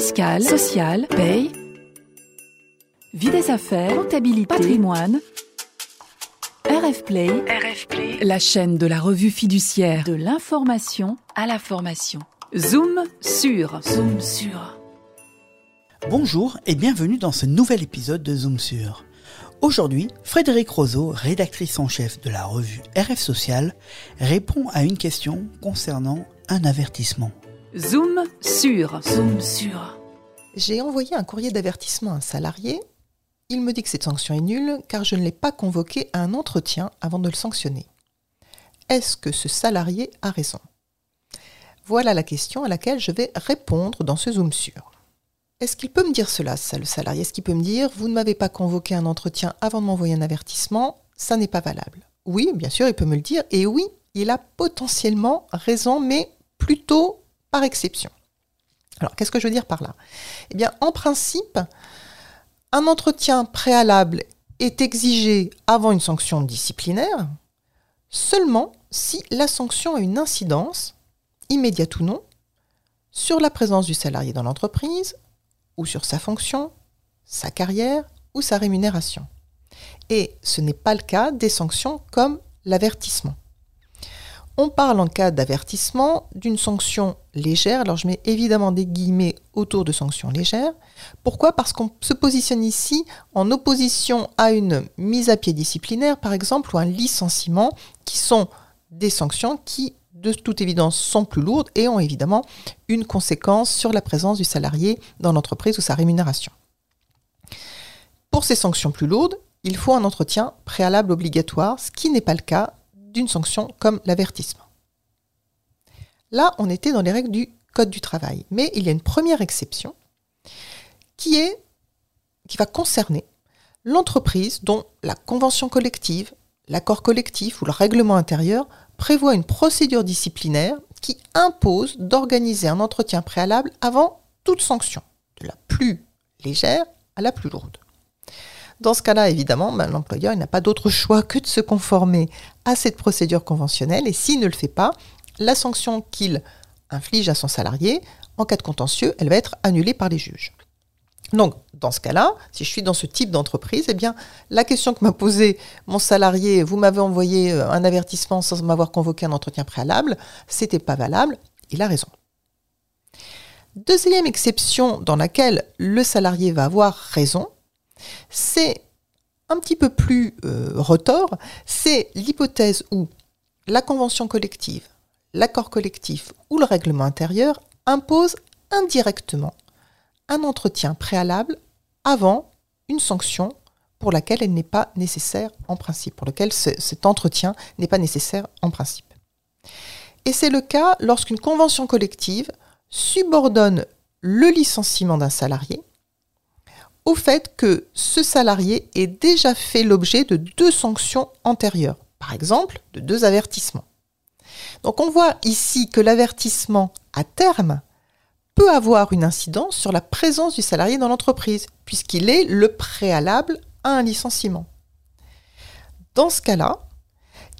fiscale, sociale, paye, vie des affaires, comptabilité, patrimoine. RF Play, la chaîne de la revue fiduciaire de l'information à la formation. Zoom sur, zoom sur. Bonjour et bienvenue dans ce nouvel épisode de Zoom sur. Aujourd'hui, Frédéric Roseau, rédactrice en chef de la revue RF Social, répond à une question concernant un avertissement. Zoom sur, zoom sur. J'ai envoyé un courrier d'avertissement à un salarié. Il me dit que cette sanction est nulle car je ne l'ai pas convoqué à un entretien avant de le sanctionner. Est-ce que ce salarié a raison? Voilà la question à laquelle je vais répondre dans ce Zoom sur. Est-ce qu'il peut me dire cela, ça, le salarié? Est-ce qu'il peut me dire, vous ne m'avez pas convoqué à un entretien avant de m'envoyer un avertissement, ça n'est pas valable? Oui, bien sûr, il peut me le dire. Et oui, il a potentiellement raison, mais plutôt par exception. Alors, qu'est-ce que je veux dire par là? Eh bien, en principe, un entretien préalable est exigé avant une sanction disciplinaire seulement si la sanction a une incidence, immédiate ou non, sur la présence du salarié dans l'entreprise ou sur sa fonction, sa carrière ou sa rémunération. Et ce n'est pas le cas des sanctions comme l'avertissement. On parle en cas d'avertissement d'une sanction légère. Alors je mets évidemment des guillemets autour de sanctions légères. Pourquoi? Parce qu'on se positionne ici en opposition à une mise à pied disciplinaire, par exemple, ou un licenciement, qui sont des sanctions qui, de toute évidence, sont plus lourdes et ont évidemment une conséquence sur la présence du salarié dans l'entreprise ou sa rémunération. Pour ces sanctions plus lourdes, il faut un entretien préalable obligatoire, ce qui n'est pas le cas d'une sanction comme l'avertissement. Là, on était dans les règles du Code du travail. Mais il y a une première exception qui, est, qui va concerner l'entreprise dont la convention collective, l'accord collectif ou le règlement intérieur prévoit une procédure disciplinaire qui impose d'organiser un entretien préalable avant toute sanction, de la plus légère à la plus lourde. Dans ce cas-là, évidemment, ben, l'employeur n'a pas d'autre choix que de se conformer à cette procédure conventionnelle et s'il ne le fait pas, la sanction qu'il inflige à son salarié, en cas de contentieux, elle va être annulée par les juges. Donc, dans ce cas-là, si je suis dans ce type d'entreprise, eh bien, la question que m'a posée mon salarié, vous m'avez envoyé euh, un avertissement sans m'avoir convoqué un entretien préalable, c'était pas valable, il a raison. Deuxième exception dans laquelle le salarié va avoir raison, c'est un petit peu plus euh, retors, c'est l'hypothèse où la convention collective, l'accord collectif ou le règlement intérieur impose indirectement un entretien préalable avant une sanction pour laquelle elle n'est pas nécessaire en principe, pour lequel cet entretien n'est pas nécessaire en principe. Et c'est le cas lorsqu'une convention collective subordonne le licenciement d'un salarié au fait que ce salarié ait déjà fait l'objet de deux sanctions antérieures, par exemple de deux avertissements. Donc on voit ici que l'avertissement à terme peut avoir une incidence sur la présence du salarié dans l'entreprise, puisqu'il est le préalable à un licenciement. Dans ce cas-là,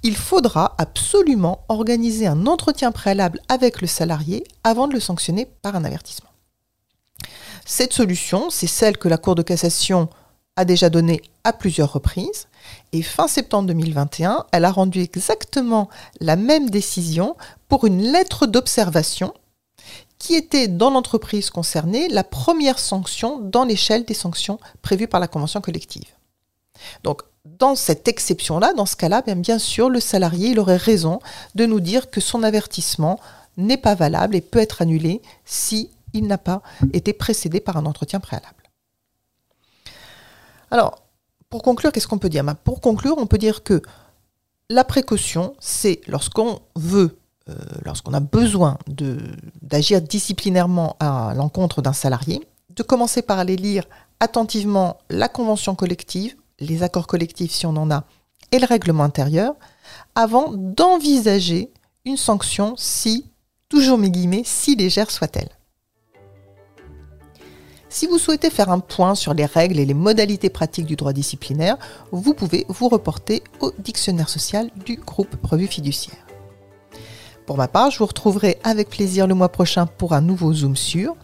il faudra absolument organiser un entretien préalable avec le salarié avant de le sanctionner par un avertissement. Cette solution, c'est celle que la Cour de cassation a déjà donnée à plusieurs reprises. Et fin septembre 2021, elle a rendu exactement la même décision pour une lettre d'observation qui était dans l'entreprise concernée la première sanction dans l'échelle des sanctions prévues par la convention collective. Donc, dans cette exception-là, dans ce cas-là, bien, sûr, le salarié aurait raison de nous dire que son avertissement n'est pas valable et peut être annulé si il n'a pas été précédé par un entretien préalable. Alors, pour conclure, qu'est-ce qu'on peut dire? Ben, Pour conclure, on peut dire que la précaution, c'est lorsqu'on veut, euh, lorsqu'on a besoin d'agir disciplinairement à l'encontre d'un salarié, de commencer par aller lire attentivement la convention collective, les accords collectifs si on en a, et le règlement intérieur, avant d'envisager une sanction si, toujours mes guillemets, si légère soit-elle. Si vous souhaitez faire un point sur les règles et les modalités pratiques du droit disciplinaire, vous pouvez vous reporter au dictionnaire social du groupe Revue Fiduciaire. Pour ma part, je vous retrouverai avec plaisir le mois prochain pour un nouveau Zoom sur.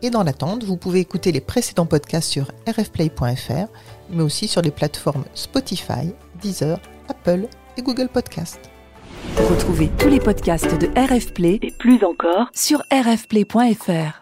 Et dans l'attente, vous pouvez écouter les précédents podcasts sur rfplay.fr, mais aussi sur les plateformes Spotify, Deezer, Apple et Google Podcasts. Retrouvez tous les podcasts de RFplay et plus encore sur rfplay.fr.